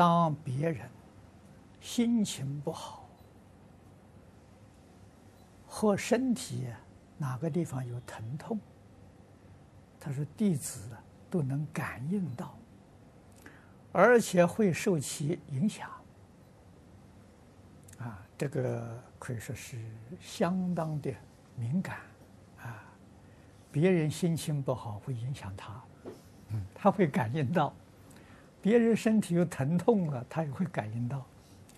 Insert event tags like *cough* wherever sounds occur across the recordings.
当别人心情不好，或身体哪个地方有疼痛，他说弟子都能感应到，而且会受其影响。啊，这个可以说是相当的敏感啊！别人心情不好会影响他，嗯，他会感应到；别人身体有疼痛了，他也会感应到，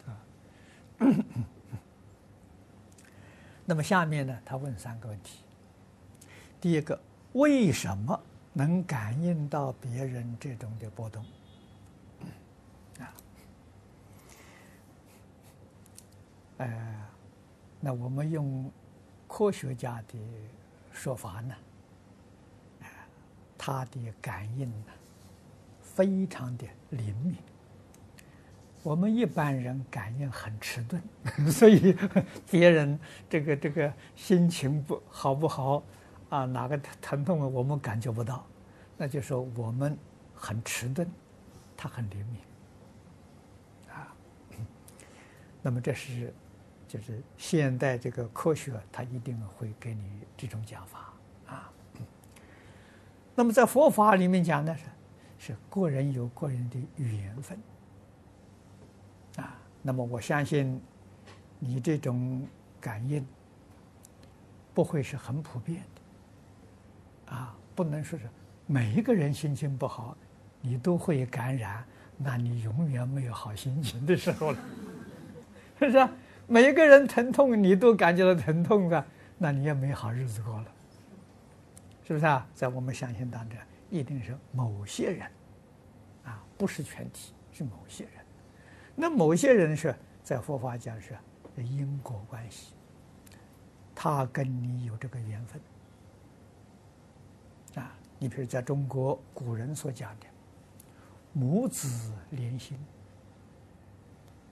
啊。*coughs* 那么下面呢，他问三个问题：第一个，为什么能感应到别人这种的波动？啊呃，那我们用科学家的说法呢，他的感应呢，非常的灵敏。我们一般人感应很迟钝，*laughs* 所以 *laughs* 别人这个这个心情不好不好啊，哪个疼痛啊，我们感觉不到，那就说我们很迟钝，他很灵敏啊。那么这是。就是现代这个科学，它一定会给你这种讲法啊。那么在佛法里面讲呢，是是个人有个人的缘分啊。那么我相信你这种感应不会是很普遍的啊，不能说是每一个人心情不好，你都会感染，那你永远没有好心情的时候了，*laughs* 是不是？每一个人疼痛，你都感觉到疼痛的，那你也没好日子过了，是不是啊？在我们相信当中，一定是某些人，啊，不是全体，是某些人。那某些人是在佛法讲是因果关系，他跟你有这个缘分，啊，你比如在中国古人所讲的母子连心。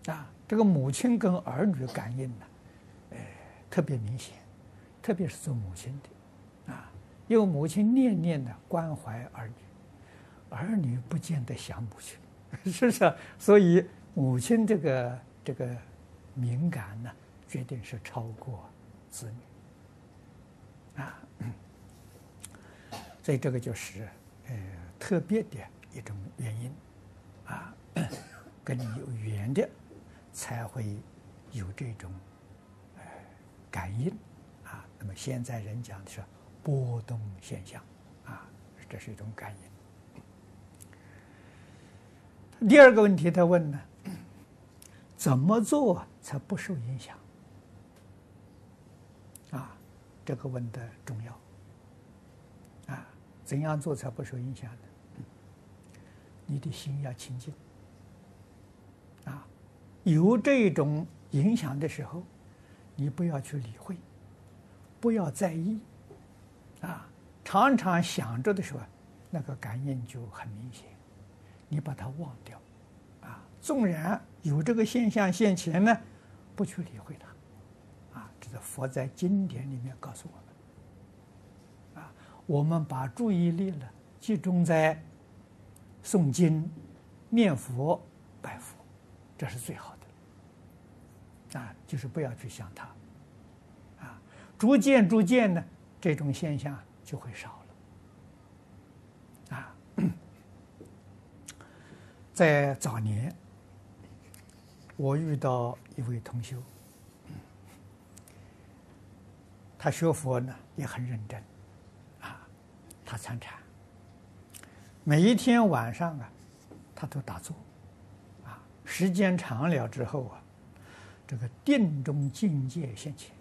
啊，这个母亲跟儿女感应呢，呃，特别明显，特别是做母亲的，啊，因为母亲念念的关怀儿女，儿女不见得想母亲，*laughs* 是不是？所以母亲这个这个敏感呢，绝对是超过子女，啊，所以这个就是呃特别的一种原因，啊，跟你有缘的。才会有这种呃感应啊。那么现在人讲的是波动现象啊，这是一种感应。第二个问题他问呢，怎么做才不受影响？啊，这个问的重要啊，怎样做才不受影响呢？你的心要清净。有这种影响的时候，你不要去理会，不要在意，啊，常常想着的时候，那个感应就很明显，你把它忘掉，啊，纵然有这个现象现前呢，不去理会它，啊，这是佛在经典里面告诉我们，啊，我们把注意力呢集中在诵经、念佛、拜佛。这是最好的，啊，就是不要去想它，啊，逐渐逐渐呢，这种现象就会少了，啊，在早年，我遇到一位同修，他学佛呢也很认真，啊，他参禅，每一天晚上啊，他都打坐。啊时间长了之后啊，这个定中境界现前，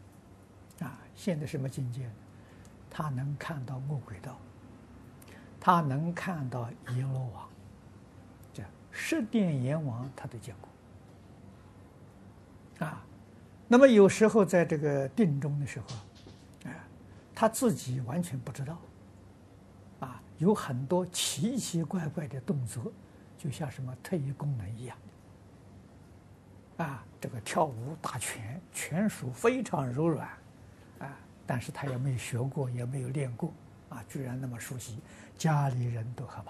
啊，现在什么境界呢？他能看到饿鬼道，他能看到阎罗王，这十殿阎王他都见过，啊，那么有时候在这个定中的时候，啊，他自己完全不知道，啊，有很多奇奇怪怪的动作，就像什么特异功能一样。啊，这个跳舞打拳，拳术非常柔软，但是他也没有学过，也没有练过，啊，居然那么熟悉，家里人都害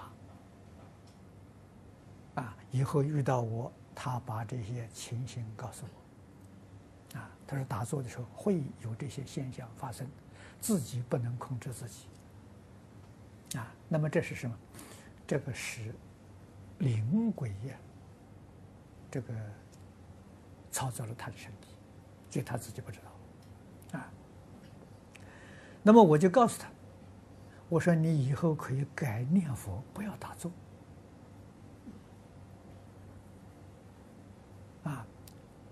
怕，啊，以后遇到我，他把这些情形告诉我。啊，他说打坐的时候会有这些现象发生，自己不能控制自己。啊，那么这是什么？这个是灵鬼呀，这个操作了他的身体，所以他自己不知道。啊，那么我就告诉他，我说你以后可以改念佛，不要打坐。啊，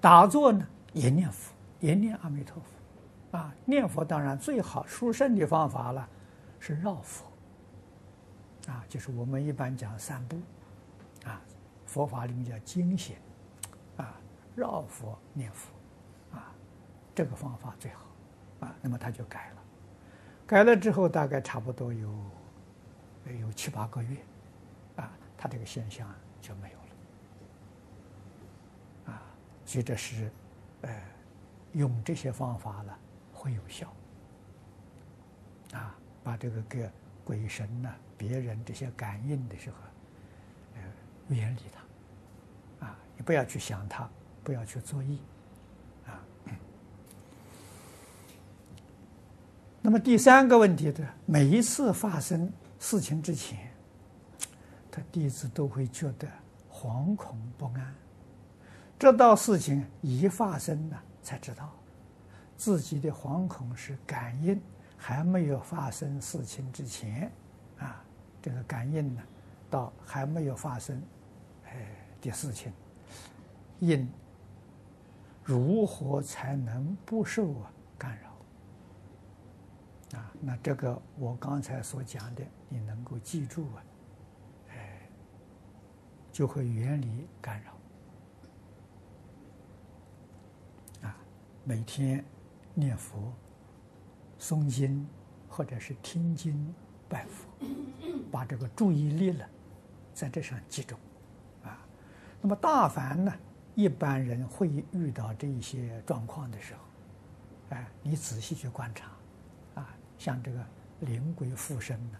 打坐呢也念佛，也念阿弥陀佛，啊，念佛当然最好殊胜的方法了，是绕佛。啊，就是我们一般讲三步，啊，佛法里面叫精显，啊，绕佛念佛，啊，这个方法最好，啊，那么他就改了，改了之后大概差不多有有七八个月，啊，他这个现象就没有了，啊，所以这是，呃，用这些方法呢会有效，啊，把这个给。鬼神呐、别人这些感应的时候，呃，远离他，啊，你不要去想他，不要去作意，啊。那么第三个问题的，每一次发生事情之前，他弟子都会觉得惶恐不安。这道事情一发生了，才知道自己的惶恐是感应。还没有发生事情之前，啊，这个感应呢，到还没有发生，哎的事情，应如何才能不受啊干扰？啊，那这个我刚才所讲的，你能够记住啊，哎，就会远离干扰。啊，每天念佛。诵经，或者是听经拜佛，把这个注意力呢，在这上集中，啊，那么大凡呢，一般人会遇到这一些状况的时候，哎，你仔细去观察，像这个灵鬼附身呢，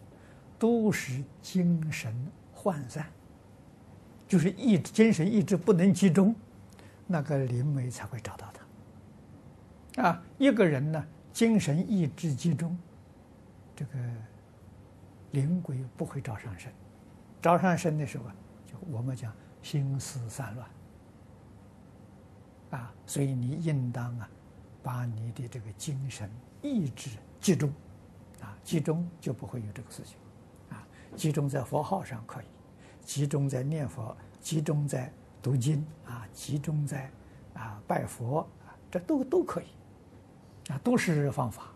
都是精神涣散，就是意精神意志不能集中，那个灵媒才会找到他，啊，一个人呢。精神意志集中，这个灵鬼不会找上身。找上身的时候，就我们讲心思散乱啊，所以你应当啊，把你的这个精神意志集中啊，集中就不会有这个事情啊。集中在佛号上可以，集中在念佛，集中在读经啊，集中在啊拜佛，这都都可以。啊，都是方法。